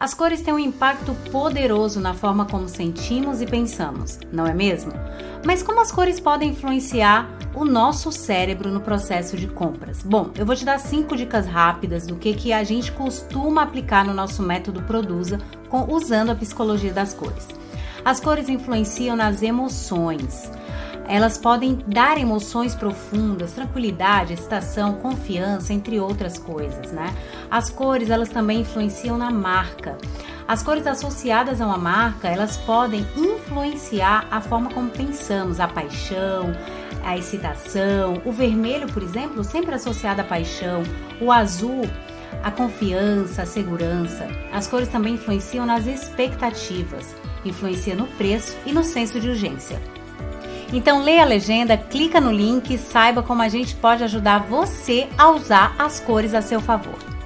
As cores têm um impacto poderoso na forma como sentimos e pensamos, não é mesmo? Mas como as cores podem influenciar o nosso cérebro no processo de compras? Bom, eu vou te dar cinco dicas rápidas do que, que a gente costuma aplicar no nosso método Produza com, usando a psicologia das cores. As cores influenciam nas emoções. Elas podem dar emoções profundas, tranquilidade, excitação, confiança, entre outras coisas, né? As cores, elas também influenciam na marca. As cores associadas a uma marca, elas podem influenciar a forma como pensamos, a paixão, a excitação. O vermelho, por exemplo, sempre associado à paixão. O azul, a confiança, a segurança. As cores também influenciam nas expectativas, influencia no preço e no senso de urgência. Então leia a legenda, clica no link e saiba como a gente pode ajudar você a usar as cores a seu favor.